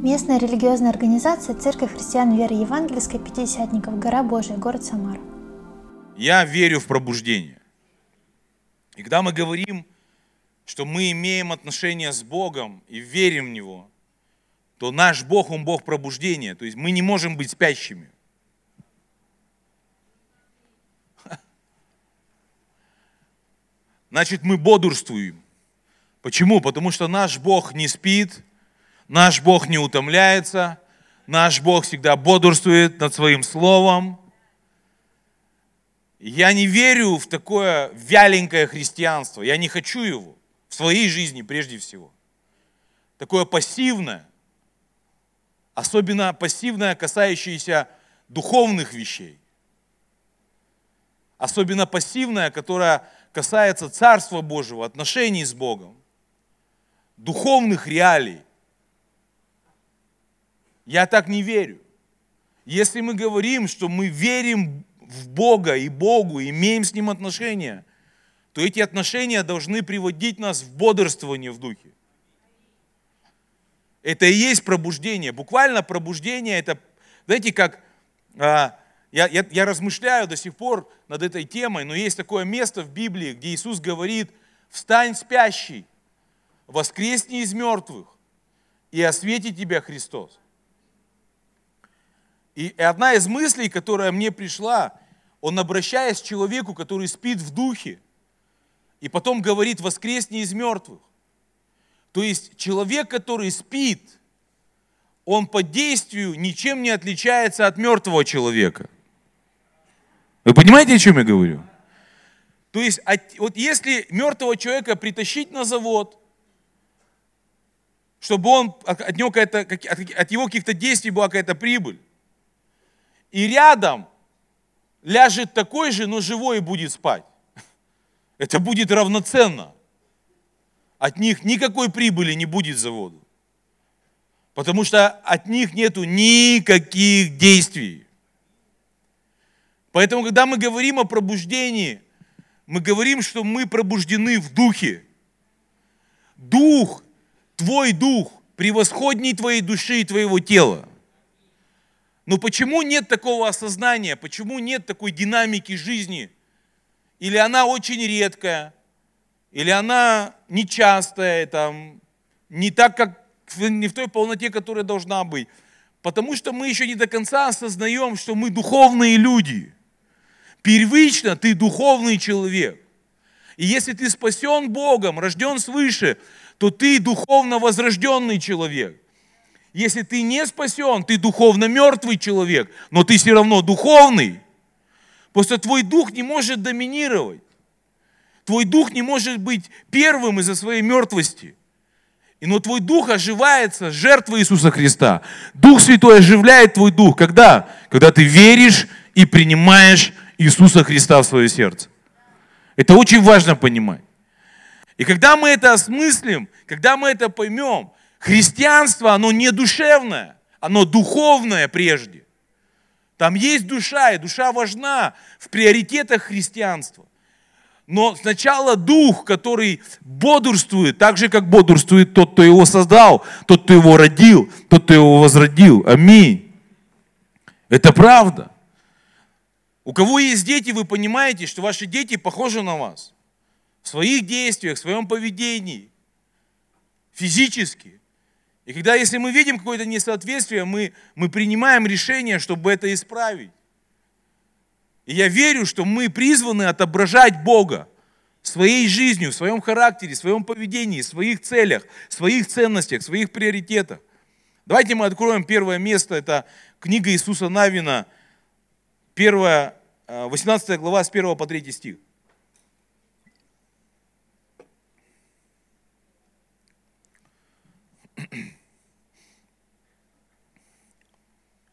Местная религиозная организация Церковь христиан веры евангельской Пятидесятников, гора Божия, город Самара. Я верю в пробуждение. И когда мы говорим, что мы имеем отношение с Богом и верим в Него, то наш Бог, Он Бог пробуждения. То есть мы не можем быть спящими. Значит, мы бодрствуем. Почему? Потому что наш Бог не спит, наш Бог не утомляется, наш Бог всегда бодрствует над своим словом. Я не верю в такое вяленькое христианство. Я не хочу его в своей жизни прежде всего. Такое пассивное, особенно пассивное, касающееся духовных вещей. Особенно пассивное, которое касается Царства Божьего, отношений с Богом, духовных реалий. Я так не верю. Если мы говорим, что мы верим в Бога и Богу, имеем с Ним отношения, то эти отношения должны приводить нас в бодрствование в духе. Это и есть пробуждение. Буквально пробуждение это, знаете, как а, я, я, я размышляю до сих пор над этой темой, но есть такое место в Библии, где Иисус говорит, встань спящий, воскресни из мертвых, и освети тебя Христос. И одна из мыслей, которая мне пришла, он обращаясь к человеку, который спит в духе, и потом говорит, воскресни из мертвых. То есть человек, который спит, он по действию ничем не отличается от мертвого человека. Вы понимаете, о чем я говорю? То есть, вот если мертвого человека притащить на завод, чтобы он, от, него от его каких-то действий была какая-то прибыль, и рядом ляжет такой же, но живой и будет спать. Это будет равноценно. От них никакой прибыли не будет заводу. Потому что от них нету никаких действий. Поэтому, когда мы говорим о пробуждении, мы говорим, что мы пробуждены в духе. Дух, твой дух, превосходней твоей души и твоего тела. Но почему нет такого осознания? Почему нет такой динамики жизни? Или она очень редкая, или она нечастая, там, не так, как не в той полноте, которая должна быть. Потому что мы еще не до конца осознаем, что мы духовные люди. Первично ты духовный человек. И если ты спасен Богом, рожден свыше, то ты духовно возрожденный человек. Если ты не спасен, ты духовно мертвый человек, но ты все равно духовный. Просто твой дух не может доминировать. Твой дух не может быть первым из-за своей мертвости. И но твой дух оживается, жертва Иисуса Христа. Дух Святой оживляет твой дух. Когда? Когда ты веришь и принимаешь Иисуса Христа в свое сердце. Это очень важно понимать. И когда мы это осмыслим, когда мы это поймем, Христианство, оно не душевное, оно духовное прежде. Там есть душа, и душа важна в приоритетах христианства. Но сначала дух, который бодрствует, так же, как бодрствует тот, кто его создал, тот, кто его родил, тот, кто его возродил. Аминь. Это правда. У кого есть дети, вы понимаете, что ваши дети похожи на вас. В своих действиях, в своем поведении, физически. И когда, если мы видим какое-то несоответствие, мы, мы принимаем решение, чтобы это исправить. И я верю, что мы призваны отображать Бога своей жизнью, в своем характере, в своем поведении, в своих целях, в своих ценностях, в своих приоритетах. Давайте мы откроем первое место, это книга Иисуса Навина, 1, 18 э, глава с 1 по 3 стих.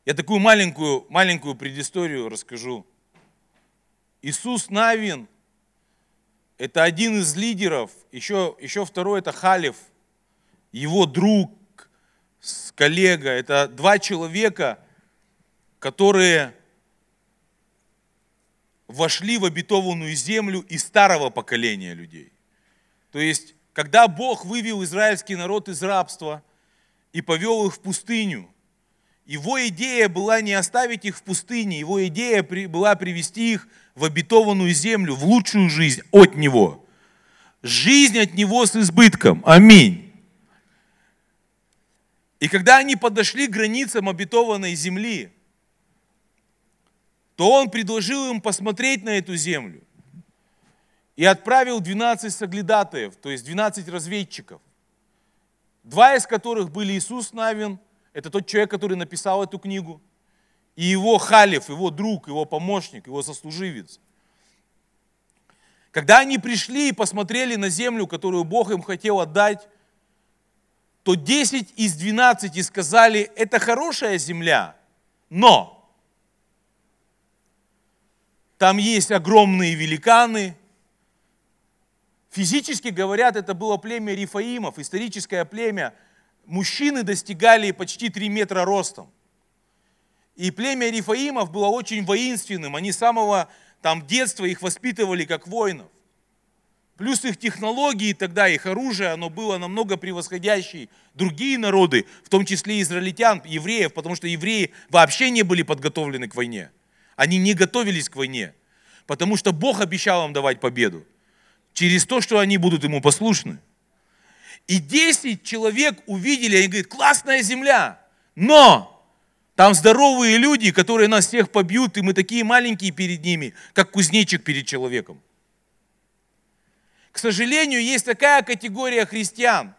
Я такую маленькую, маленькую предысторию расскажу. Иисус Навин – это один из лидеров, еще, еще второй – это Халев, его друг, коллега. Это два человека, которые вошли в обетованную землю из старого поколения людей. То есть, когда Бог вывел израильский народ из рабства – и повел их в пустыню. Его идея была не оставить их в пустыне, его идея была привести их в обетованную землю, в лучшую жизнь от Него. Жизнь от Него с избытком. Аминь. И когда они подошли к границам обетованной земли, то Он предложил им посмотреть на эту землю и отправил 12 соглядатаев, то есть 12 разведчиков, два из которых были Иисус Навин, это тот человек, который написал эту книгу, и его халиф, его друг, его помощник, его сослуживец. Когда они пришли и посмотрели на землю, которую Бог им хотел отдать, то 10 из 12 сказали, это хорошая земля, но там есть огромные великаны, Физически говорят, это было племя Рифаимов, историческое племя. Мужчины достигали почти 3 метра ростом. И племя Рифаимов было очень воинственным. Они с самого там, детства их воспитывали как воинов. Плюс их технологии тогда, их оружие, оно было намного превосходящее другие народы, в том числе израильтян, евреев, потому что евреи вообще не были подготовлены к войне. Они не готовились к войне, потому что Бог обещал им давать победу через то, что они будут ему послушны. И 10 человек увидели, они говорят, классная земля, но там здоровые люди, которые нас всех побьют, и мы такие маленькие перед ними, как кузнечик перед человеком. К сожалению, есть такая категория христиан,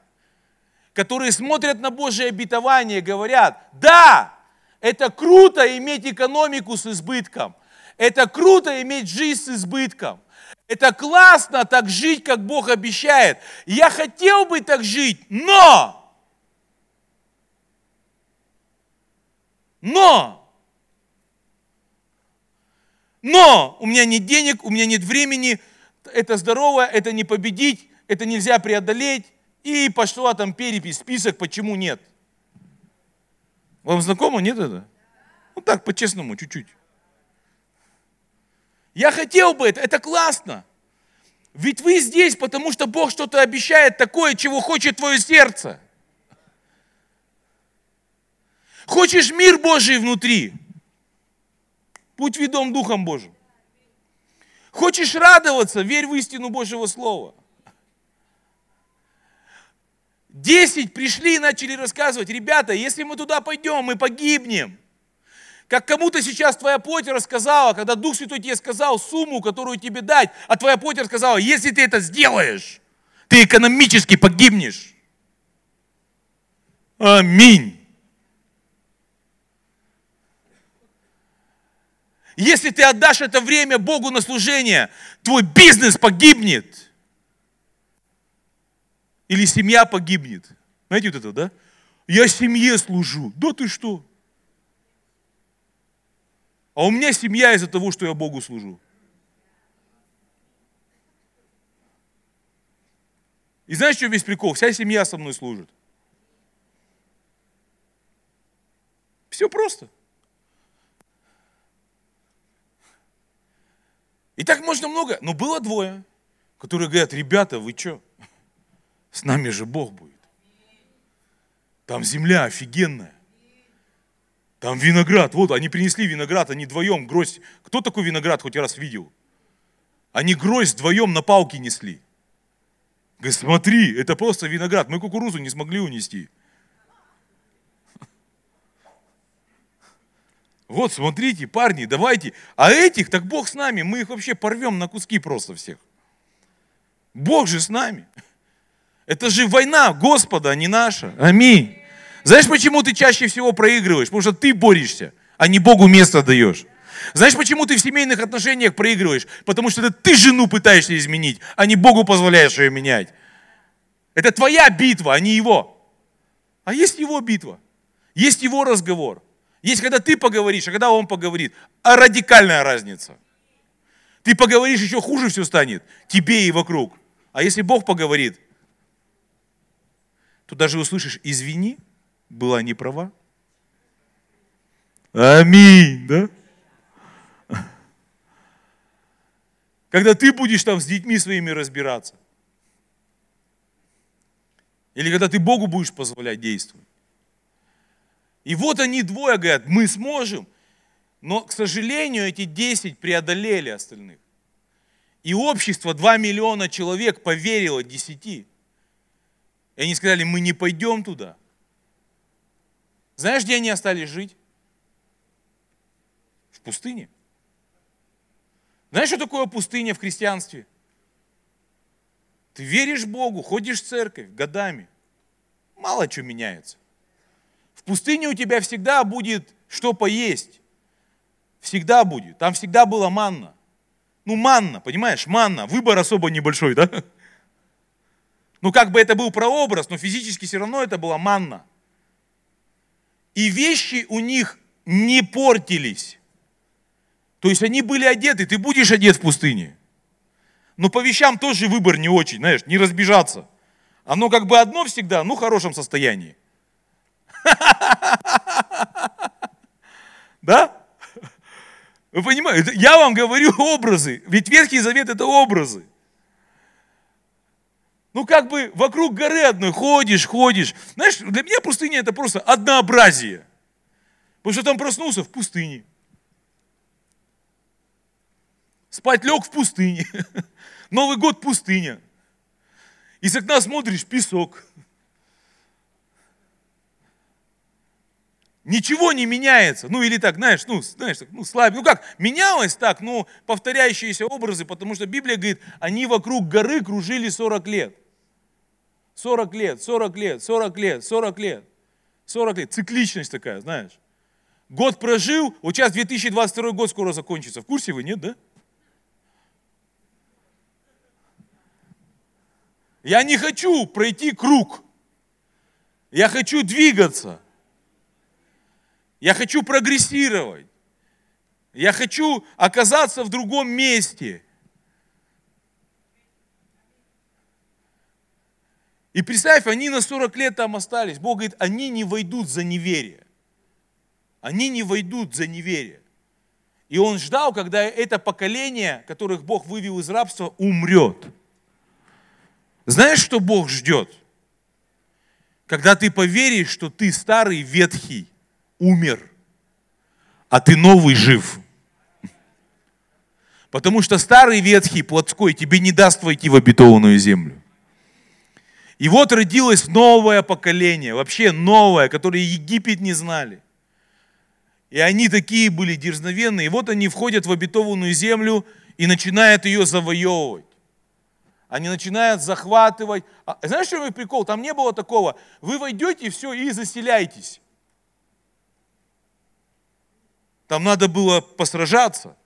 которые смотрят на Божие обетование, говорят, да, это круто иметь экономику с избытком, это круто иметь жизнь с избытком, это классно так жить, как Бог обещает. Я хотел бы так жить, но... Но... Но у меня нет денег, у меня нет времени, это здорово, это не победить, это нельзя преодолеть. И пошла там перепись, список, почему нет. Вам знакомо, нет это? Ну так, по-честному, чуть-чуть. Я хотел бы это, это классно. Ведь вы здесь, потому что Бог что-то обещает такое, чего хочет твое сердце. Хочешь мир Божий внутри? Будь ведом Духом Божьим. Хочешь радоваться? Верь в истину Божьего Слова. Десять пришли и начали рассказывать, ребята, если мы туда пойдем, мы погибнем. Как кому-то сейчас твоя плоть рассказала, когда Дух Святой тебе сказал сумму, которую тебе дать, а твоя плоть рассказала, если ты это сделаешь, ты экономически погибнешь. Аминь. Если ты отдашь это время Богу на служение, твой бизнес погибнет. Или семья погибнет. Знаете вот это, да? Я семье служу. Да ты что? А у меня семья из-за того, что я Богу служу. И знаешь, что весь прикол? Вся семья со мной служит. Все просто. И так можно много. Но было двое, которые говорят, ребята, вы что? С нами же Бог будет. Там земля офигенная. Там виноград, вот они принесли виноград, они вдвоем гроздь. Кто такой виноград хоть раз видел? Они гроздь вдвоем на палке несли. Говорит, смотри, это просто виноград, мы кукурузу не смогли унести. Вот, смотрите, парни, давайте. А этих, так Бог с нами, мы их вообще порвем на куски просто всех. Бог же с нами. Это же война Господа, а не наша. Аминь. Знаешь, почему ты чаще всего проигрываешь? Потому что ты борешься, а не Богу место даешь. Знаешь, почему ты в семейных отношениях проигрываешь? Потому что это ты жену пытаешься изменить, а не Богу позволяешь ее менять. Это твоя битва, а не его. А есть его битва. Есть его разговор. Есть, когда ты поговоришь, а когда он поговорит. А радикальная разница. Ты поговоришь, еще хуже все станет. Тебе и вокруг. А если Бог поговорит, то даже услышишь, извини, была не права? Аминь, да? Когда ты будешь там с детьми своими разбираться. Или когда ты Богу будешь позволять действовать. И вот они двое говорят, мы сможем. Но, к сожалению, эти 10 преодолели остальных. И общество, 2 миллиона человек поверило 10. И они сказали, мы не пойдем туда. Знаешь, где они остались жить? В пустыне. Знаешь, что такое пустыня в христианстве? Ты веришь Богу, ходишь в церковь годами. Мало что меняется. В пустыне у тебя всегда будет что поесть. Всегда будет. Там всегда была манна. Ну, манна, понимаешь, манна. Выбор особо небольшой, да? Ну, как бы это был прообраз, но физически все равно это была манна. И вещи у них не портились. То есть они были одеты, ты будешь одет в пустыне. Но по вещам тоже выбор не очень, знаешь, не разбежаться. Оно как бы одно всегда, ну, в хорошем состоянии. Да? Вы понимаете? Я вам говорю образы. Ведь Ветхий Завет это образы. Ну, как бы вокруг горы одной ходишь, ходишь. Знаешь, для меня пустыня это просто однообразие. Потому что там проснулся в пустыне. Спать лег в пустыне. Новый год пустыня. И с окна смотришь песок. Ничего не меняется. Ну или так, знаешь, ну, знаешь, ну слаб. Ну как, менялось так, ну, повторяющиеся образы, потому что Библия говорит, они вокруг горы кружили 40 лет. 40 лет, 40 лет, 40 лет, 40 лет. 40 лет. Цикличность такая, знаешь. Год прожил, вот сейчас 2022 год скоро закончится. В курсе вы, нет, да? Я не хочу пройти круг. Я хочу двигаться. Я хочу прогрессировать. Я хочу оказаться в другом месте. И представь, они на 40 лет там остались. Бог говорит, они не войдут за неверие. Они не войдут за неверие. И он ждал, когда это поколение, которых Бог вывел из рабства, умрет. Знаешь, что Бог ждет? Когда ты поверишь, что ты старый ветхий, умер, а ты новый жив. Потому что старый ветхий плотской тебе не даст войти в обетованную землю. И вот родилось новое поколение, вообще новое, которое Египет не знали. И они такие были дерзновенные. И вот они входят в обетованную землю и начинают ее завоевывать. Они начинают захватывать. А, знаешь, что мой прикол? Там не было такого. Вы войдете, все, и заселяйтесь. Там надо было посражаться.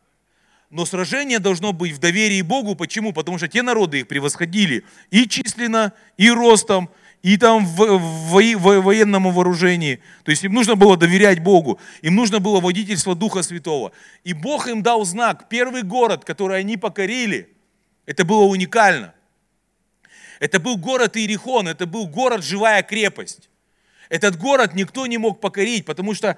Но сражение должно быть в доверии Богу. Почему? Потому что те народы их превосходили и численно, и ростом, и там в, в, в военном вооружении. То есть им нужно было доверять Богу. Им нужно было водительство Духа Святого. И Бог им дал знак. Первый город, который они покорили, это было уникально. Это был город Иерихон, это был город живая крепость. Этот город никто не мог покорить, потому что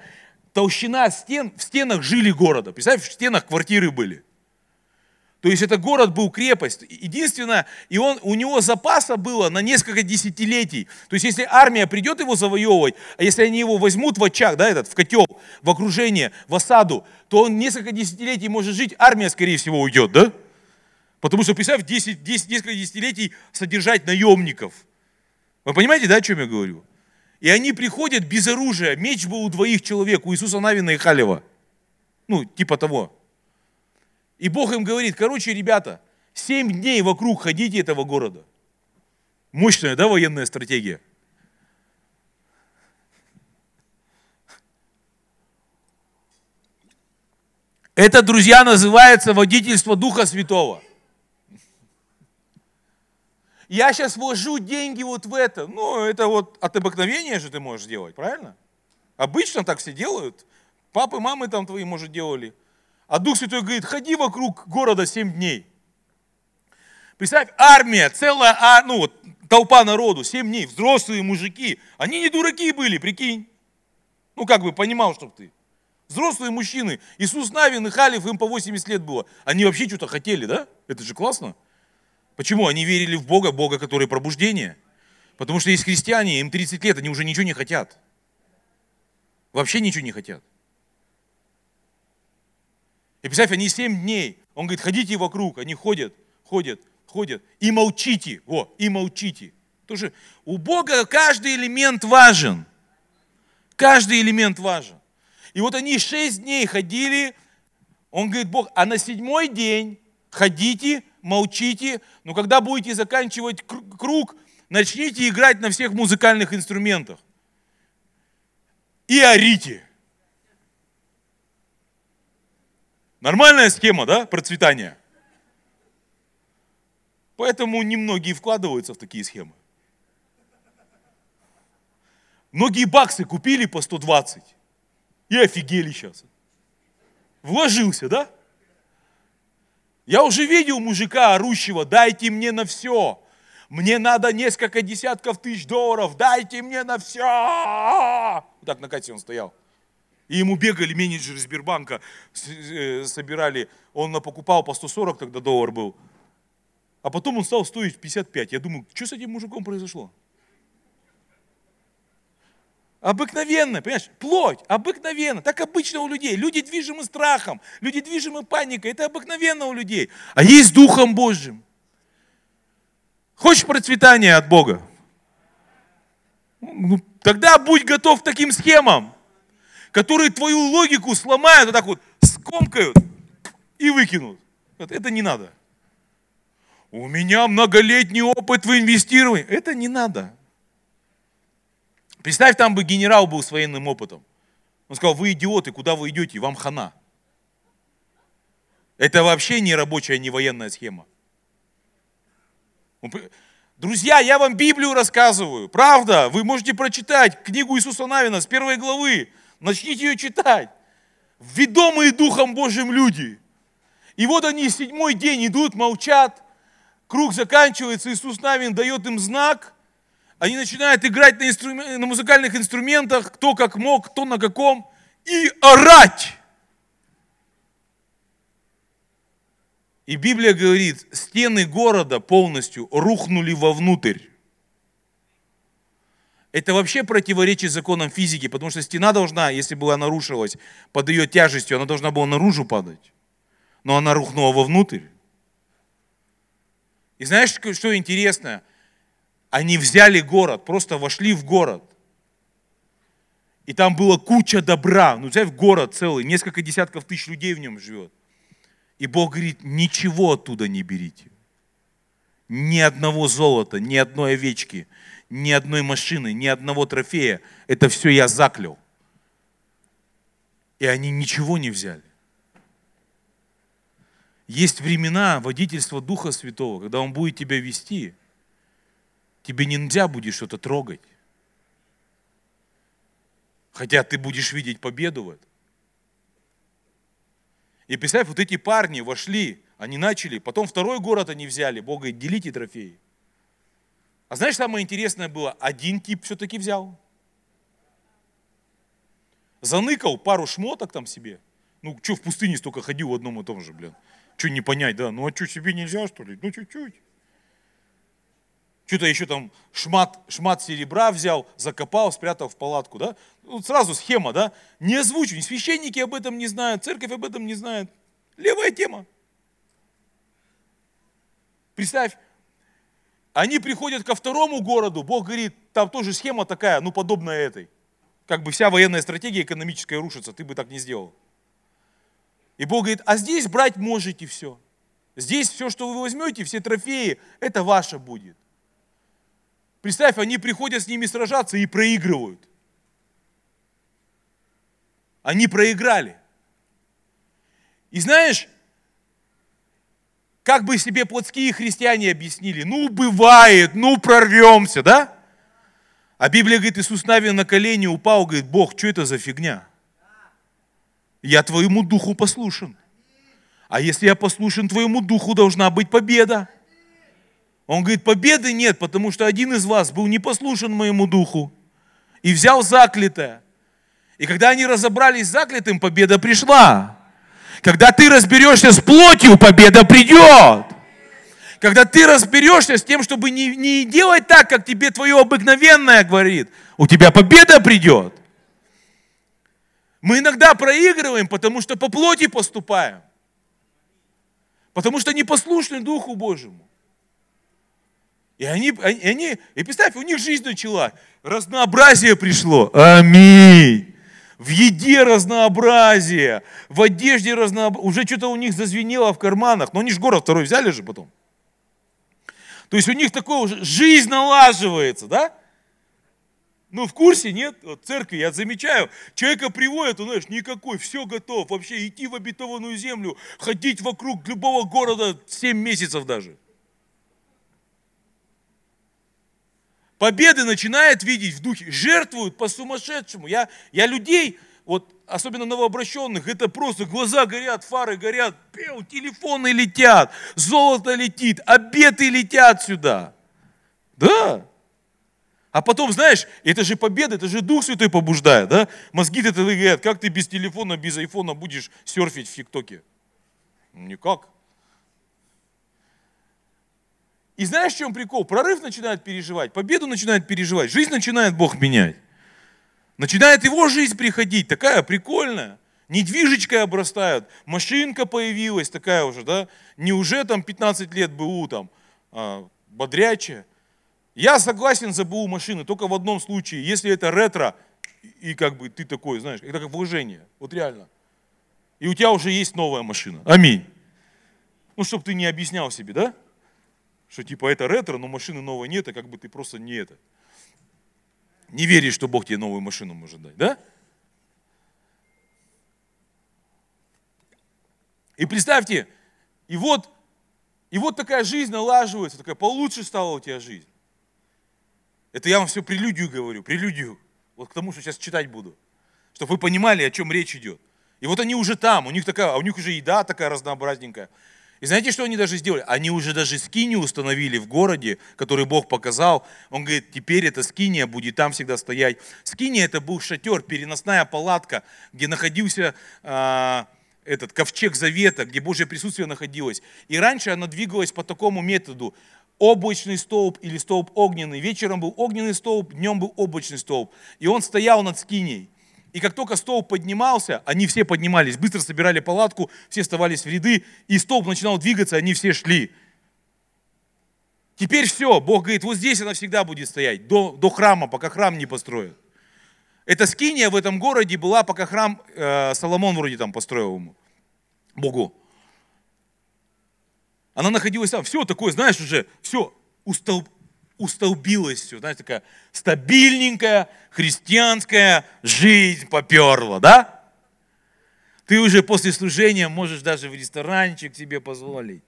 толщина стен, в стенах жили города. Представь, в стенах квартиры были. То есть это город был крепость. Единственное, и он, у него запаса было на несколько десятилетий. То есть если армия придет его завоевывать, а если они его возьмут в очаг, да, этот, в котел, в окружение, в осаду, то он несколько десятилетий может жить, армия, скорее всего, уйдет, да? Потому что, представь, 10, 10, несколько десятилетий содержать наемников. Вы понимаете, да, о чем я говорю? И они приходят без оружия. Меч был у двоих человек, у Иисуса Навина и Халева. Ну, типа того. И Бог им говорит, короче, ребята, семь дней вокруг ходите этого города. Мощная, да, военная стратегия? Это, друзья, называется водительство Духа Святого. Я сейчас вложу деньги вот в это. Ну, это вот от обыкновения же ты можешь делать, правильно? Обычно так все делают. Папы, мамы там твои, может, делали. А Дух Святой говорит, ходи вокруг города семь дней. Представь, армия, целая, а, ну вот, толпа народу, семь дней, взрослые мужики. Они не дураки были, прикинь. Ну, как бы понимал, чтоб ты. Взрослые мужчины. Иисус Навин и Халиф, им по 80 лет было. Они вообще что-то хотели, да? Это же классно. Почему? Они верили в Бога, Бога, который пробуждение. Потому что есть христиане, им 30 лет, они уже ничего не хотят. вообще ничего не хотят. И представь, они семь дней, он говорит, ходите вокруг, они ходят, ходят, ходят, и молчите, во, и молчите. Что у Бога каждый элемент важен. Каждый элемент важен. И вот они шесть дней ходили, он говорит, Бог, а на седьмой день ходите, молчите, но когда будете заканчивать круг, начните играть на всех музыкальных инструментах. И орите. Нормальная схема, да, процветания? Поэтому немногие вкладываются в такие схемы. Многие баксы купили по 120 и офигели сейчас. Вложился, да? Я уже видел мужика орущего, дайте мне на все. Мне надо несколько десятков тысяч долларов, дайте мне на все. Вот так на кассе он стоял. И ему бегали менеджеры Сбербанка, э, собирали, он покупал по 140 тогда доллар был. А потом он стал стоить 55. Я думаю, что с этим мужиком произошло? Обыкновенно, понимаешь, плоть, обыкновенно. Так обычно у людей. Люди движимы страхом, люди движимы паникой. Это обыкновенно у людей. А есть Духом Божьим. Хочешь процветания от Бога? Ну, тогда будь готов к таким схемам, которые твою логику сломают, вот так вот скомкают и выкинут. Это не надо. У меня многолетний опыт в инвестировании. Это не надо. Представь, там бы генерал был с военным опытом. Он сказал, вы идиоты, куда вы идете, вам хана. Это вообще не рабочая, не военная схема. Друзья, я вам Библию рассказываю, правда, вы можете прочитать книгу Иисуса Навина с первой главы, начните ее читать. Ведомые Духом Божьим люди. И вот они седьмой день идут, молчат, круг заканчивается, Иисус Навин дает им знак, они начинают играть на, инструмен... на музыкальных инструментах, кто как мог, кто на каком, и орать. И Библия говорит, стены города полностью рухнули вовнутрь. Это вообще противоречит законам физики, потому что стена должна, если бы она нарушилась под ее тяжестью, она должна была наружу падать. Но она рухнула вовнутрь. И знаешь, что интересно? Они взяли город, просто вошли в город. И там была куча добра. Ну, взять город целый, несколько десятков тысяч людей в нем живет. И Бог говорит, ничего оттуда не берите. Ни одного золота, ни одной овечки, ни одной машины, ни одного трофея. Это все я заклял. И они ничего не взяли. Есть времена водительства Духа Святого, когда Он будет тебя вести – тебе нельзя будет что-то трогать. Хотя ты будешь видеть победу в этом. И представь, вот эти парни вошли, они начали, потом второй город они взяли, Бог говорит, делите трофеи. А знаешь, самое интересное было, один тип все-таки взял. Заныкал пару шмоток там себе. Ну, что в пустыне столько ходил в одном и том же, блин. Что не понять, да? Ну, а что, себе нельзя, что ли? Ну, чуть-чуть что-то еще там шмат, шмат серебра взял, закопал, спрятал в палатку, да? Ну, сразу схема, да? Не озвучу, священники об этом не знают, церковь об этом не знает. Левая тема. Представь, они приходят ко второму городу, Бог говорит, там тоже схема такая, ну, подобная этой. Как бы вся военная стратегия экономическая рушится, ты бы так не сделал. И Бог говорит, а здесь брать можете все. Здесь все, что вы возьмете, все трофеи, это ваше будет. Представь, они приходят с ними сражаться и проигрывают. Они проиграли. И знаешь, как бы себе плотские христиане объяснили, ну бывает, ну прорвемся, да? А Библия говорит, Иисус Навин на колени упал, говорит, Бог, что это за фигня? Я твоему духу послушен. А если я послушен твоему духу, должна быть победа. Он говорит, победы нет, потому что один из вас был не послушен моему духу и взял заклятое. И когда они разобрались с заклятым, победа пришла. Когда ты разберешься с плотью, победа придет. Когда ты разберешься с тем, чтобы не, не делать так, как тебе твое обыкновенное говорит, у тебя победа придет. Мы иногда проигрываем, потому что по плоти поступаем. Потому что непослушны Духу Божьему. И они, они, они, и представь, у них жизнь начала, разнообразие пришло. Аминь. В еде разнообразие, в одежде разнообразие. Уже что-то у них зазвенело в карманах. Но они же город второй взяли же потом. То есть у них такое уже, жизнь налаживается, да? Ну, в курсе, нет? Вот церкви, я замечаю, человека приводят, он, знаешь, никакой, все готов, вообще идти в обетованную землю, ходить вокруг любого города 7 месяцев даже. Победы начинает видеть в духе, жертвуют по-сумасшедшему. Я, я людей, вот особенно новообращенных, это просто глаза горят, фары горят, пел, телефоны летят, золото летит, обеты летят сюда. Да. А потом, знаешь, это же победа, это же Дух Святой побуждает, да? Мозги-то говорят, как ты без телефона, без айфона будешь серфить в ТикТоке? Никак. И знаешь, в чем прикол? Прорыв начинает переживать, победу начинает переживать, жизнь начинает Бог менять. Начинает его жизнь приходить, такая прикольная. Недвижечкой обрастают, машинка появилась такая уже, да? Не уже там 15 лет БУ там, а, бодрячая. Я согласен за БУ машины только в одном случае, если это ретро, и как бы ты такой, знаешь, это как вложение, вот реально. И у тебя уже есть новая машина. Аминь. Ну, чтобы ты не объяснял себе, да? Что типа это ретро, но машины новой нет, а как бы ты просто не это. Не веришь, что Бог тебе новую машину может дать, да? И представьте, и вот, и вот такая жизнь налаживается, такая получше стала у тебя жизнь. Это я вам все прелюдию говорю, прелюдию. Вот к тому, что сейчас читать буду. Чтобы вы понимали, о чем речь идет. И вот они уже там, у них такая, а у них уже еда такая разнообразненькая. И знаете, что они даже сделали? Они уже даже скинию установили в городе, который Бог показал. Он говорит, теперь эта скиния будет там всегда стоять. Скиния это был шатер, переносная палатка, где находился э, этот ковчег завета, где Божье присутствие находилось. И раньше она двигалась по такому методу облачный столб или столб огненный. Вечером был огненный столб, днем был облачный столб. И он стоял над скиней. И как только столб поднимался, они все поднимались, быстро собирали палатку, все оставались в ряды, и столб начинал двигаться, они все шли. Теперь все, Бог говорит, вот здесь она всегда будет стоять, до, до храма, пока храм не построят. Эта скиния в этом городе была, пока храм э, Соломон вроде там построил ему, Богу. Она находилась там, все такое, знаешь, уже, все, устолб, устолбилось все, знаешь, такая стабильненькая христианская жизнь поперла, да? Ты уже после служения можешь даже в ресторанчик себе позволить.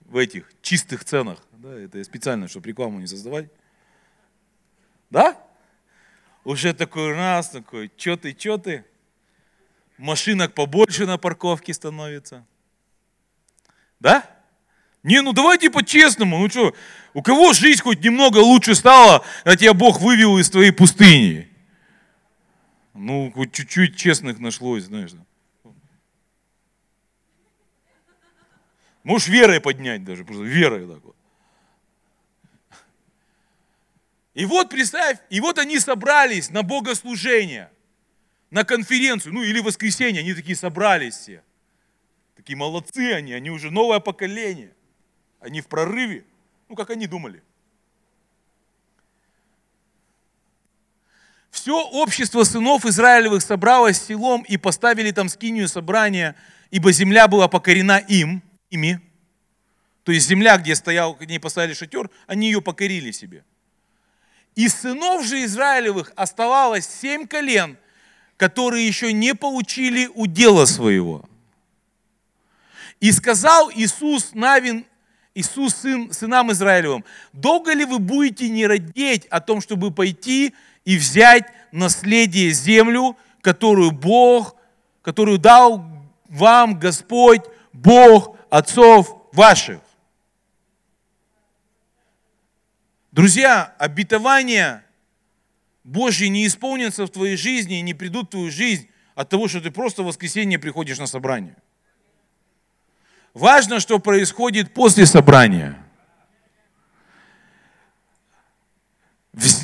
В этих чистых ценах. Да, это специально, чтобы рекламу не создавать. Да? Уже такой раз, такой, что ты, что ты? Машинок побольше на парковке становится. Да? Не, ну давайте по-честному, ну что, у кого жизнь хоть немного лучше стала, а тебя Бог вывел из твоей пустыни? Ну, хоть чуть-чуть честных нашлось, знаешь. Можешь верой поднять даже, просто верой так вот. И вот представь, и вот они собрались на богослужение, на конференцию, ну или воскресенье, они такие собрались все. Такие молодцы они, они уже новое поколение. Они в прорыве. Ну, как они думали. Все общество сынов Израилевых собралось селом и поставили там скинию собрания, ибо земля была покорена им, ими. То есть земля, где стоял, к ней поставили шатер, они ее покорили себе. Из сынов же Израилевых оставалось семь колен, которые еще не получили удела своего. И сказал Иисус Навин, Иисус сын, сынам Израилевым, долго ли вы будете не родить о том, чтобы пойти и взять наследие землю, которую Бог, которую дал вам Господь, Бог отцов ваших? Друзья, обетования Божьи не исполнятся в твоей жизни и не придут в твою жизнь от того, что ты просто в воскресенье приходишь на собрание. Важно, что происходит после собрания.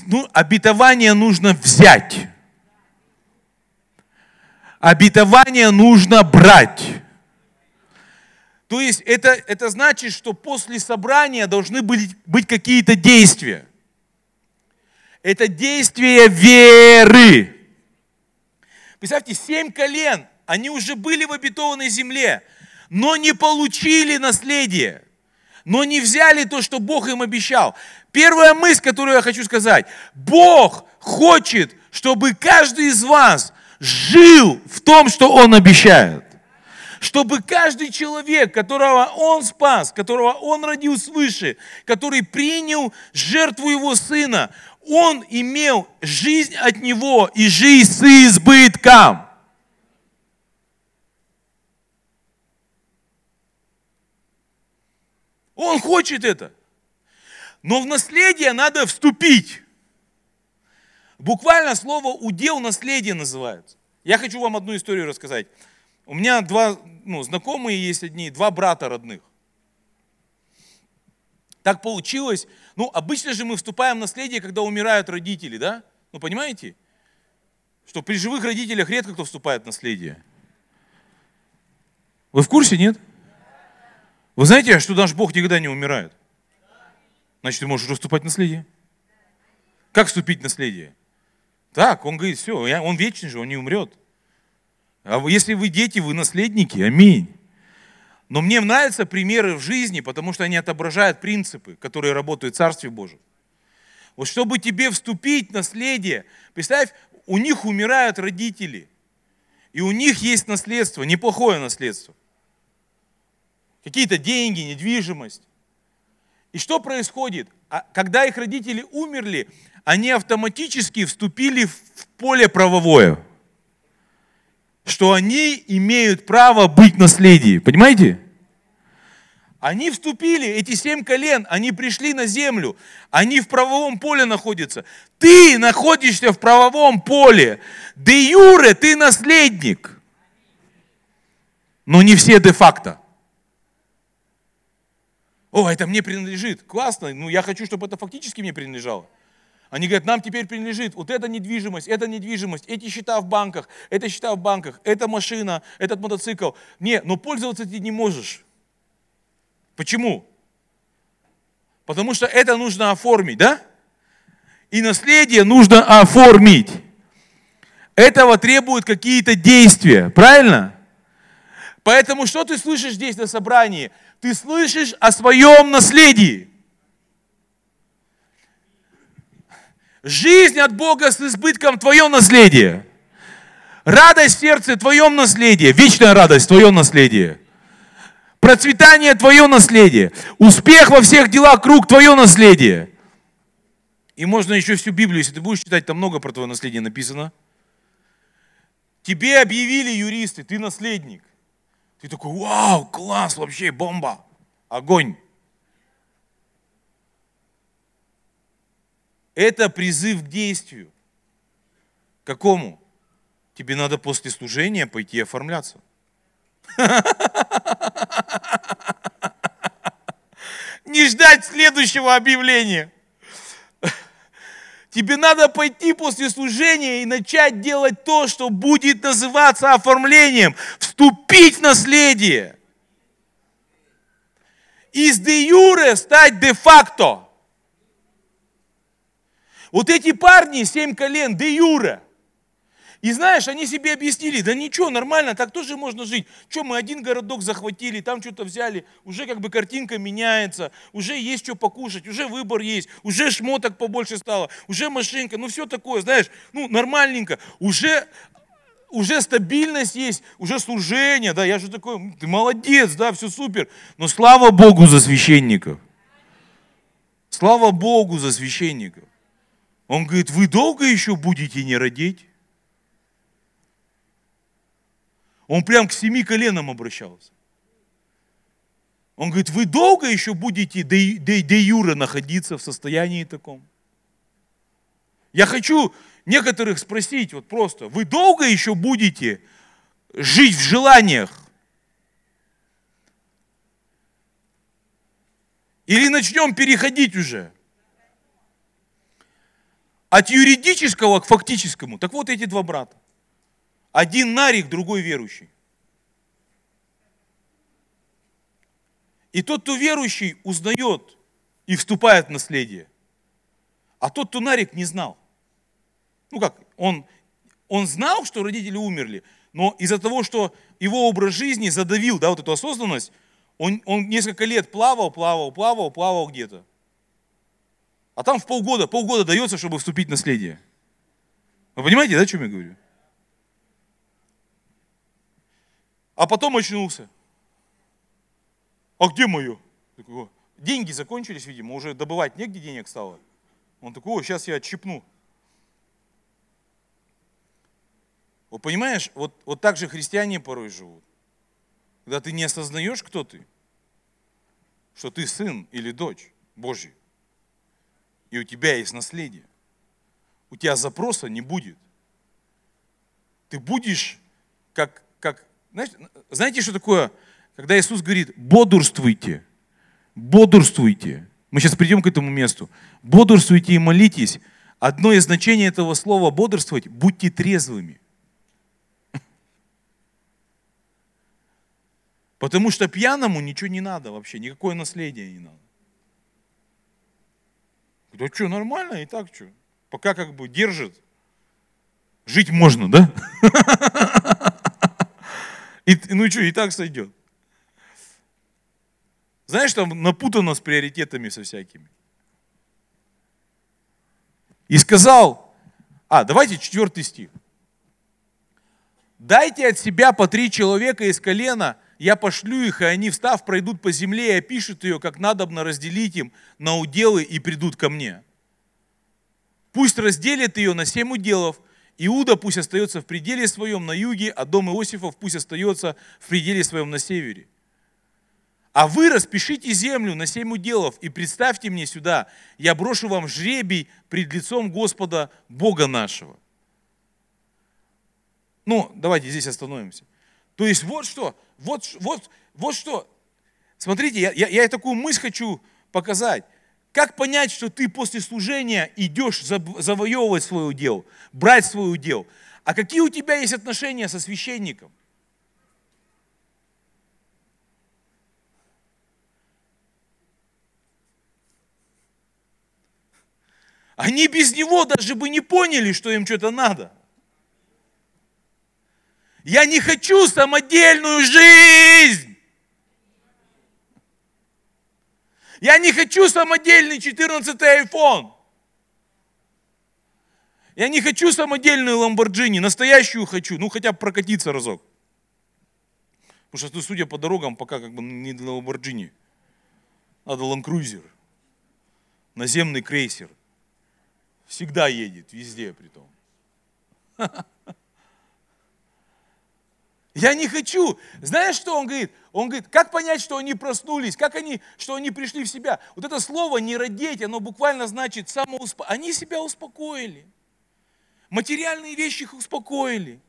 Ну, обетование нужно взять. Обетование нужно брать. То есть это, это значит, что после собрания должны быть, быть какие-то действия. Это действия веры. Представьте, семь колен, они уже были в обетованной земле, но не получили наследие, но не взяли то, что Бог им обещал. Первая мысль, которую я хочу сказать, Бог хочет, чтобы каждый из вас жил в том, что Он обещает чтобы каждый человек, которого Он спас, которого Он родил свыше, который принял жертву Его Сына, он имел жизнь от Него и жизнь с избытком. Он хочет это. Но в наследие надо вступить. Буквально слово удел наследие называется. Я хочу вам одну историю рассказать. У меня два ну, знакомые есть одни, два брата родных. Так получилось. Ну, обычно же мы вступаем в наследие, когда умирают родители, да? Ну, понимаете? Что при живых родителях редко кто вступает в наследие. Вы в курсе, нет? Вы знаете, что наш Бог никогда не умирает? Значит, ты можешь вступать в наследие. Как вступить в наследие? Так, он говорит, все, он вечный же, он не умрет. А если вы дети, вы наследники, аминь. Но мне нравятся примеры в жизни, потому что они отображают принципы, которые работают в Царстве Божьем. Вот чтобы тебе вступить в наследие, представь, у них умирают родители, и у них есть наследство, неплохое наследство. Какие-то деньги, недвижимость. И что происходит? А когда их родители умерли, они автоматически вступили в поле правовое что они имеют право быть наследием. Понимаете? Они вступили, эти семь колен, они пришли на землю, они в правовом поле находятся. Ты находишься в правовом поле. Де юре ты наследник. Но не все де-факто. О, это мне принадлежит. Классно. Ну, я хочу, чтобы это фактически мне принадлежало. Они говорят, нам теперь принадлежит вот эта недвижимость, эта недвижимость, эти счета в банках, это счета в банках, эта машина, этот мотоцикл. Не, но пользоваться ты не можешь. Почему? Потому что это нужно оформить, да? И наследие нужно оформить. Этого требуют какие-то действия, правильно? Поэтому что ты слышишь здесь на собрании? Ты слышишь о своем наследии. Жизнь от Бога с избытком твое наследие. Радость в сердце твое наследие. Вечная радость твое наследие. Процветание твое наследие. Успех во всех делах круг твое наследие. И можно еще всю Библию, если ты будешь читать, там много про твое наследие написано. Тебе объявили юристы, ты наследник. Ты такой, вау, класс, вообще бомба, огонь. Это призыв к действию. Какому? Тебе надо после служения пойти оформляться. Не ждать следующего объявления. Тебе надо пойти после служения и начать делать то, что будет называться оформлением. Вступить в наследие. Из де юре стать де факто. Вот эти парни, семь колен, де юра. И знаешь, они себе объяснили, да ничего, нормально, так тоже можно жить. Что, мы один городок захватили, там что-то взяли, уже как бы картинка меняется, уже есть что покушать, уже выбор есть, уже шмоток побольше стало, уже машинка, ну все такое, знаешь, ну нормальненько, уже уже стабильность есть, уже служение, да, я же такой, ты молодец, да, все супер. Но слава Богу за священников. Слава Богу за священников. Он говорит, вы долго еще будете не родить? Он прям к семи коленам обращался. Он говорит, вы долго еще будете де, де, де юра находиться в состоянии таком? Я хочу некоторых спросить, вот просто, вы долго еще будете жить в желаниях? Или начнем переходить уже? От юридического к фактическому. Так вот эти два брата. Один нарик, другой верующий. И тот, кто верующий, узнает и вступает в наследие. А тот, кто нарик, не знал. Ну как, он, он знал, что родители умерли, но из-за того, что его образ жизни задавил да, вот эту осознанность, он, он несколько лет плавал, плавал, плавал, плавал где-то. А там в полгода, полгода дается, чтобы вступить в наследие. Вы понимаете, да, о чем я говорю? А потом очнулся. А где мое? Деньги закончились, видимо, уже добывать негде денег стало. Он такой, о, сейчас я отщипну. Вот понимаешь, вот, вот так же христиане порой живут. Когда ты не осознаешь, кто ты, что ты сын или дочь Божий, и у тебя есть наследие, у тебя запроса не будет. Ты будешь как, знаете, знаете, что такое, когда Иисус говорит, бодрствуйте, бодрствуйте. Мы сейчас придем к этому месту. Бодрствуйте и молитесь. Одно из значений этого слова бодрствовать – будьте трезвыми. Потому что пьяному ничего не надо вообще, никакое наследие не надо. Да что, нормально и так что? Пока как бы держит, жить можно, да? И, ну что, и так сойдет. Знаешь, там напутано с приоритетами со всякими. И сказал, а, давайте четвертый стих. Дайте от себя по три человека из колена я пошлю их, и они, встав, пройдут по земле и опишут ее, как надобно разделить им на уделы и придут ко мне. Пусть разделят ее на семь уделов, Иуда пусть остается в пределе своем на юге, а дом Иосифов пусть остается в пределе своем на севере. А вы распишите землю на семь уделов и представьте мне сюда, я брошу вам жребий пред лицом Господа Бога нашего. Ну, давайте здесь остановимся. То есть вот что, вот, вот, вот что. Смотрите, я, я, я такую мысль хочу показать. Как понять, что ты после служения идешь завоевывать свой удел, брать свой удел? А какие у тебя есть отношения со священником? Они без него даже бы не поняли, что им что-то надо. Я не хочу самодельную жизнь. Я не хочу самодельный 14 iPhone. Я не хочу самодельную Ламборджини, настоящую хочу, ну хотя бы прокатиться разок. Потому что, судя по дорогам, пока как бы не для Ламборджини. Надо Ланкрузер, наземный крейсер. Всегда едет, везде при том. Я не хочу. Знаешь, что он говорит? Он говорит, как понять, что они проснулись, как они, что они пришли в себя? Вот это слово «не родить», оно буквально значит самоуспокоить. Они себя успокоили. Материальные вещи их успокоили.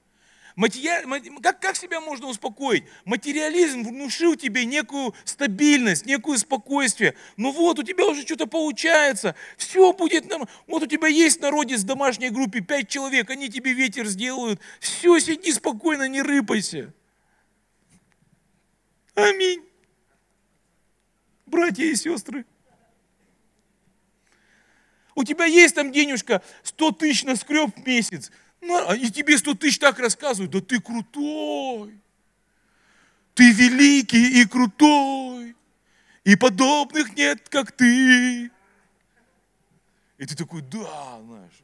Как, как себя можно успокоить? Материализм внушил тебе некую стабильность, некую спокойствие. Ну вот, у тебя уже что-то получается, все будет нормально. Вот у тебя есть народец в домашней группе, пять человек, они тебе ветер сделают. Все, сиди спокойно, не рыпайся. Аминь. Братья и сестры. У тебя есть там денежка, 100 тысяч на скреб в месяц. Ну, и тебе сто тысяч так рассказывают, да ты крутой, ты великий и крутой, и подобных нет, как ты. И ты такой, да, знаешь,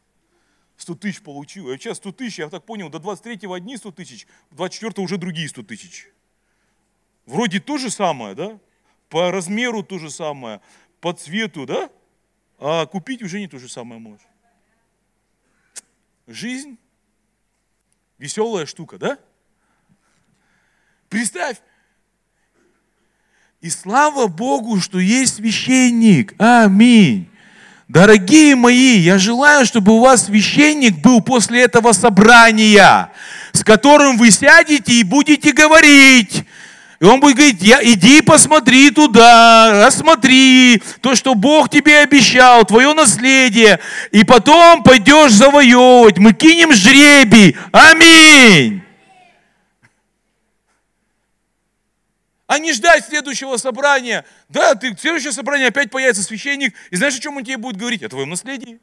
100 тысяч получил. Я сейчас 100 тысяч, я так понял, до 23-го одни 100 тысяч, 24-го уже другие 100 тысяч. Вроде то же самое, да? По размеру то же самое, по цвету, да? А купить уже не то же самое можешь. Жизнь Веселая штука, да? Представь. И слава Богу, что есть священник. Аминь. Дорогие мои, я желаю, чтобы у вас священник был после этого собрания, с которым вы сядете и будете говорить, и он будет говорить, я, иди посмотри туда, осмотри то, что Бог тебе обещал, твое наследие. И потом пойдешь завоевывать. Мы кинем жребий. Аминь. А не ждать следующего собрания. Да, ты, следующее собрание опять появится священник. И знаешь, о чем он тебе будет говорить? О твоем наследии.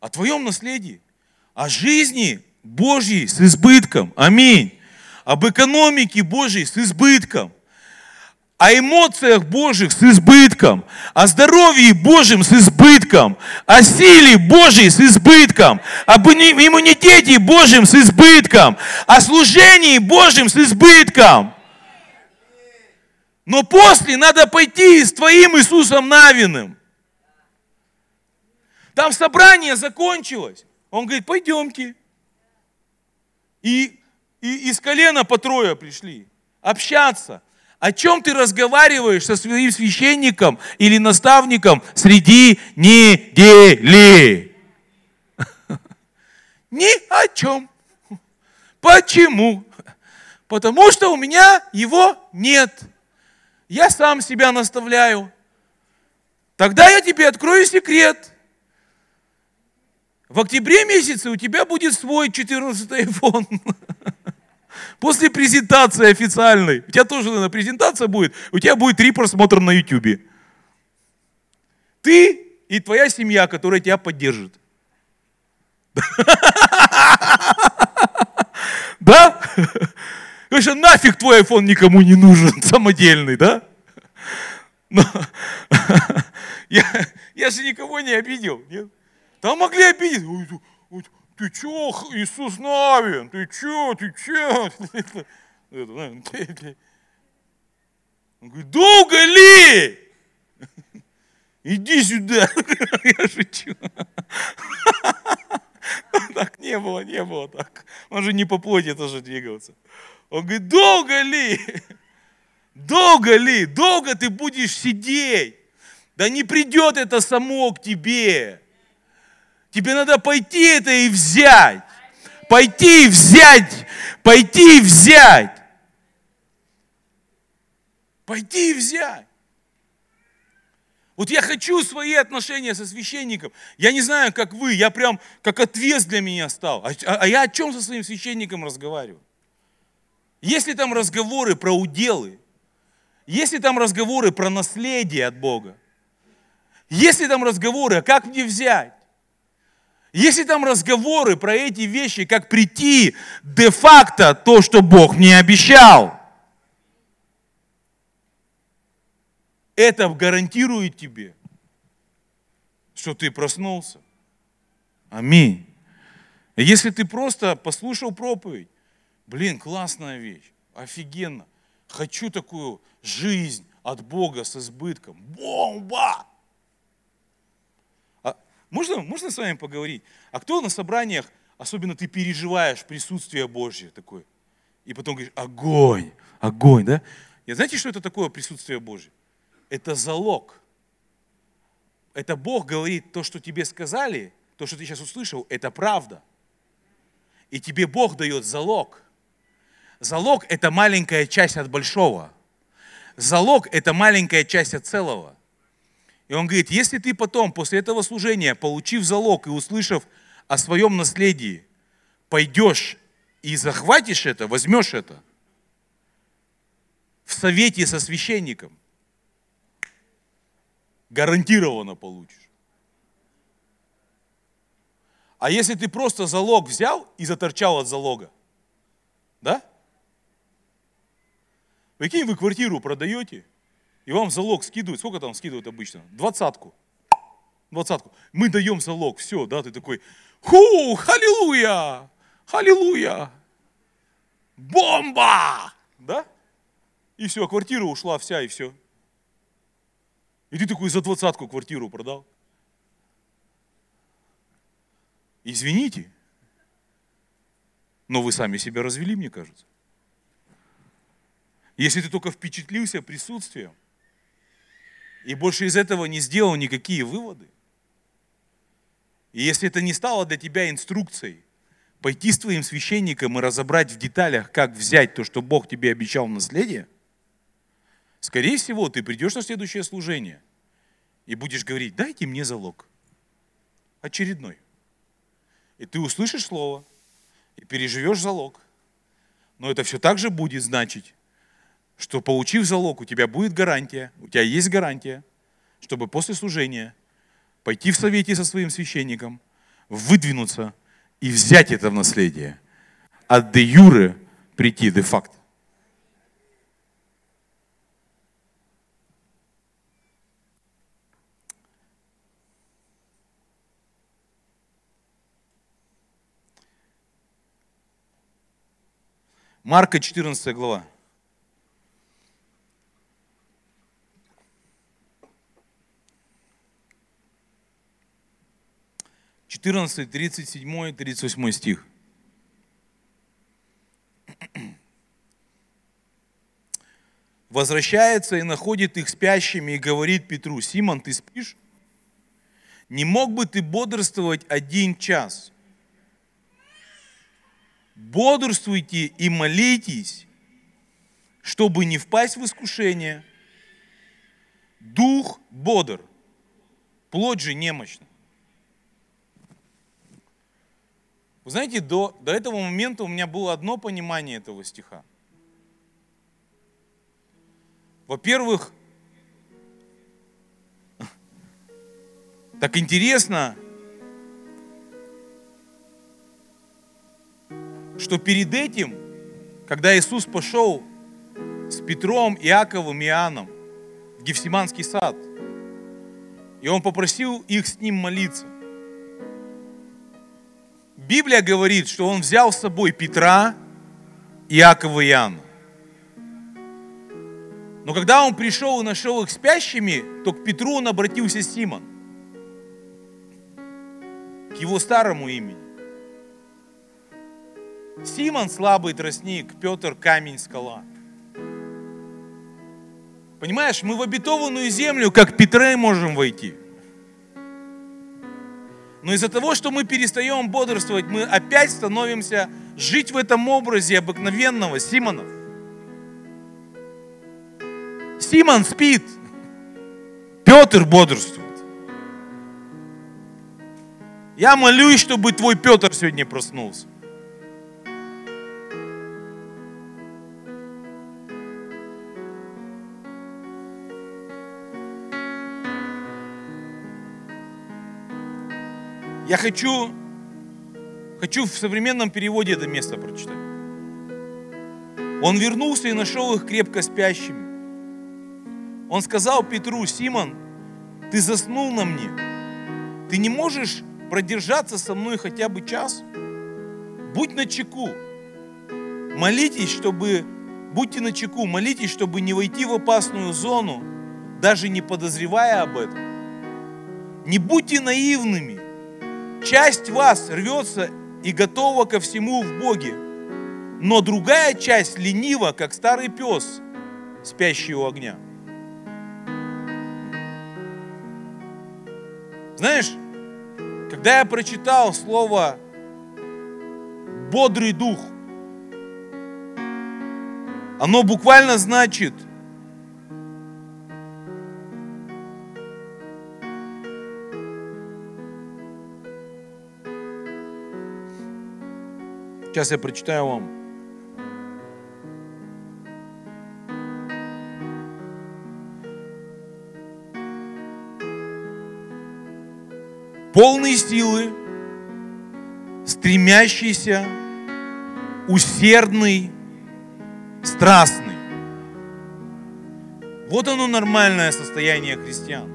о твоем наследии. О жизни Божьей с избытком. Аминь. Об экономике Божьей с избытком о эмоциях Божьих с избытком, о здоровье Божьем с избытком, о силе Божьей с избытком, об иммунитете Божьем с избытком, о служении Божьем с избытком. Но после надо пойти с твоим Иисусом Навиным. Там собрание закончилось. Он говорит, пойдемте. И, и из колена по трое пришли общаться. О чем ты разговариваешь со своим священником или наставником среди недели? Ни о чем. Почему? Потому что у меня его нет. Я сам себя наставляю. Тогда я тебе открою секрет. В октябре месяце у тебя будет свой 14 iPhone. После презентации официальной, у тебя тоже, наверное, презентация будет, у тебя будет три просмотра на YouTube. Ты и твоя семья, которая тебя поддержит. Да? Конечно, нафиг твой iPhone никому не нужен, самодельный, да? Но, я, я же никого не обидел. Нет? Там могли обидеть ты чё, Иисус Навин, ты чё, ты чё? Он говорит, долго ли? Иди сюда. Я шучу. Так не было, не было так. Он же не по плоти тоже двигался. Он говорит, долго ли? Долго ли? Долго ты будешь сидеть? Да не придет это само к тебе. Тебе надо пойти это и взять. Пойти и взять. Пойти и взять. Пойти и взять. Вот я хочу свои отношения со священником. Я не знаю, как вы, я прям как отвес для меня стал. А, а, а я о чем со своим священником разговариваю? Если там разговоры про уделы, если там разговоры про наследие от Бога, если там разговоры, а как мне взять? Если там разговоры про эти вещи, как прийти де-факто то, что Бог мне обещал, это гарантирует тебе, что ты проснулся. Аминь. Если ты просто послушал проповедь, блин, классная вещь, офигенно, хочу такую жизнь от Бога с избытком, бомба! Можно, можно с вами поговорить? А кто на собраниях, особенно ты переживаешь присутствие Божье такое? И потом говоришь, огонь, огонь, да? И знаете, что это такое присутствие Божье? Это залог. Это Бог говорит, то, что тебе сказали, то, что ты сейчас услышал, это правда. И тебе Бог дает залог. Залог – это маленькая часть от большого. Залог – это маленькая часть от целого. И он говорит, если ты потом, после этого служения, получив залог и услышав о своем наследии, пойдешь и захватишь это, возьмешь это, в совете со священником, гарантированно получишь. А если ты просто залог взял и заторчал от залога, да? Прикинь, вы квартиру продаете, и вам залог скидывают, сколько там скидывают обычно? Двадцатку. Двадцатку. Мы даем залог, все, да, ты такой, ху, халилуя, халилуя, бомба, да? И все, квартира ушла вся, и все. И ты такой за двадцатку квартиру продал. Извините, но вы сами себя развели, мне кажется. Если ты только впечатлился присутствием, и больше из этого не сделал никакие выводы. И если это не стало для тебя инструкцией, пойти с твоим священником и разобрать в деталях, как взять то, что Бог тебе обещал в наследие, скорее всего, ты придешь на следующее служение и будешь говорить, дайте мне залог. Очередной. И ты услышишь слово, и переживешь залог. Но это все так же будет значить, что получив залог, у тебя будет гарантия, у тебя есть гарантия, чтобы после служения пойти в совете со своим священником, выдвинуться и взять это в наследие. От де юре прийти де факто. Марка 14 глава. Четырнадцатый, тридцать седьмой, тридцать восьмой стих. Возвращается и находит их спящими и говорит Петру, Симон, ты спишь? Не мог бы ты бодрствовать один час? бодрствуйте и молитесь, чтобы не впасть в искушение. Дух бодр, плоть же немощна. Вы знаете, до, до этого момента у меня было одно понимание этого стиха. Во-первых, так интересно, что перед этим, когда Иисус пошел с Петром, Иаковом и Иоанном в Гефсиманский сад, и Он попросил их с Ним молиться, Библия говорит, что Он взял с собой Петра, Иакова и Иоанна. Но когда он пришел и нашел их спящими, то к Петру он обратился Симон, к его старому имени. Симон слабый тростник, Петр камень скала. Понимаешь, мы в обетованную землю, как Петры, можем войти. Но из-за того, что мы перестаем бодрствовать, мы опять становимся жить в этом образе обыкновенного Симона. Симон спит, Петр бодрствует. Я молюсь, чтобы твой Петр сегодня проснулся. Я хочу, хочу в современном переводе это место прочитать. Он вернулся и нашел их крепко спящими. Он сказал Петру, Симон, ты заснул на мне. Ты не можешь продержаться со мной хотя бы час? Будь на чеку. Молитесь, чтобы, будьте на чеку, молитесь, чтобы не войти в опасную зону, даже не подозревая об этом. Не будьте наивными. Часть вас рвется и готова ко всему в Боге, но другая часть ленива, как старый пес, спящий у огня. Знаешь, когда я прочитал слово «бодрый дух», оно буквально значит – Сейчас я прочитаю вам. Полный силы, стремящийся, усердный, страстный. Вот оно нормальное состояние христиан.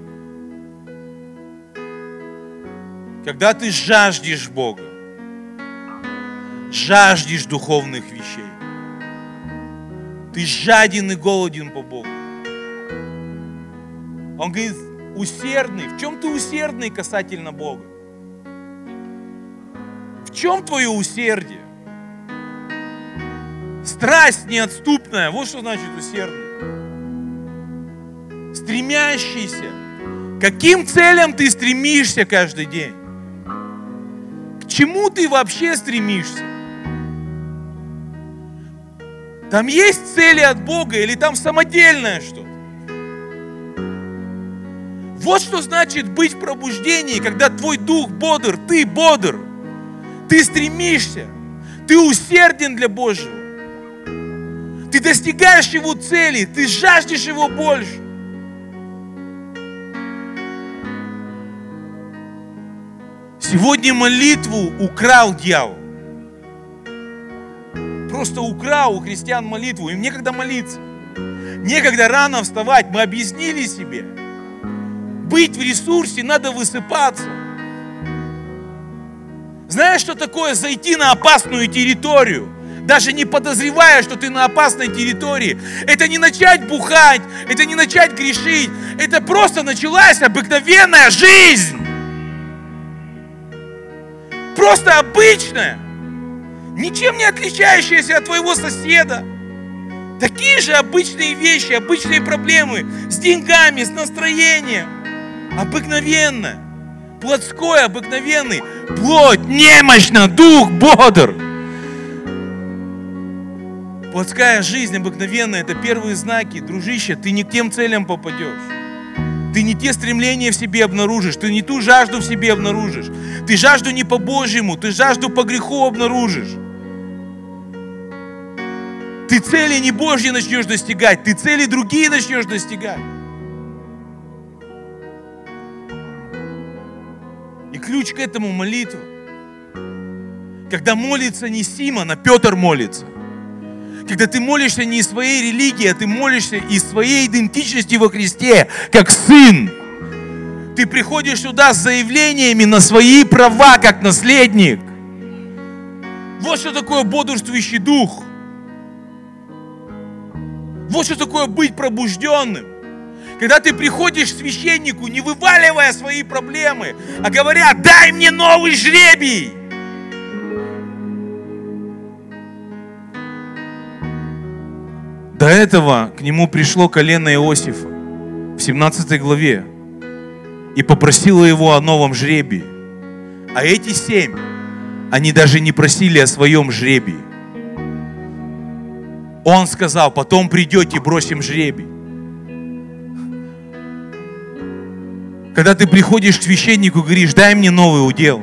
Когда ты жаждешь Бога, жаждешь духовных вещей. Ты жаден и голоден по Богу. Он говорит, усердный. В чем ты усердный касательно Бога? В чем твое усердие? Страсть неотступная. Вот что значит усердный. Стремящийся. Каким целям ты стремишься каждый день? К чему ты вообще стремишься? Там есть цели от Бога или там самодельное что-то? Вот что значит быть в пробуждении, когда твой дух бодр, ты бодр, ты стремишься, Ты усерден для Божьего. Ты достигаешь Его цели, ты жаждешь Его больше. Сегодня молитву украл дьявол. Просто украл у христиан молитву. Им некогда молиться. Некогда рано вставать. Мы объяснили себе. Быть в ресурсе надо высыпаться. Знаешь, что такое зайти на опасную территорию? Даже не подозревая, что ты на опасной территории. Это не начать бухать, это не начать грешить. Это просто началась обыкновенная жизнь. Просто обычная. Ничем не отличающаяся от твоего соседа. Такие же обычные вещи, обычные проблемы с деньгами, с настроением. Обыкновенно. Плотской, обыкновенный. Плоть немощна, дух бодр. Плотская жизнь обыкновенная, это первые знаки. Дружище, ты не к тем целям попадешь. Ты не те стремления в себе обнаружишь, ты не ту жажду в себе обнаружишь. Ты жажду не по Божьему, ты жажду по греху обнаружишь. Ты цели не Божьи начнешь достигать, ты цели другие начнешь достигать. И ключ к этому молитва. Когда молится не Симон, а Петр молится. Когда ты молишься не из своей религии, а ты молишься из своей идентичности во Христе, как сын. Ты приходишь сюда с заявлениями на свои права, как наследник. Вот что такое бодрствующий дух. Вот что такое быть пробужденным. Когда ты приходишь к священнику, не вываливая свои проблемы, а говоря, дай мне новый жребий. До этого к нему пришло колено Иосифа в 17 главе и попросило его о новом жребии. А эти семь, они даже не просили о своем жребии. Он сказал, потом придете, бросим жребий. Когда ты приходишь к священнику и говоришь, дай мне новый удел,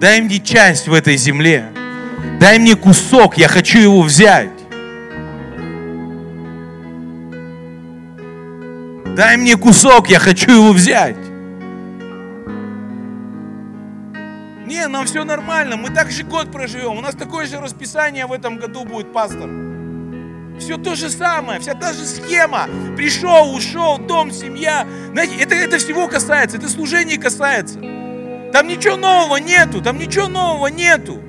дай мне часть в этой земле, дай мне кусок, я хочу его взять. Дай мне кусок, я хочу его взять. Не, нам все нормально, мы так же год проживем. У нас такое же расписание в этом году будет, пастор. Все то же самое, вся та же схема. Пришел, ушел, дом, семья. Знаете, это, это всего касается, это служение касается. Там ничего нового нету, там ничего нового нету.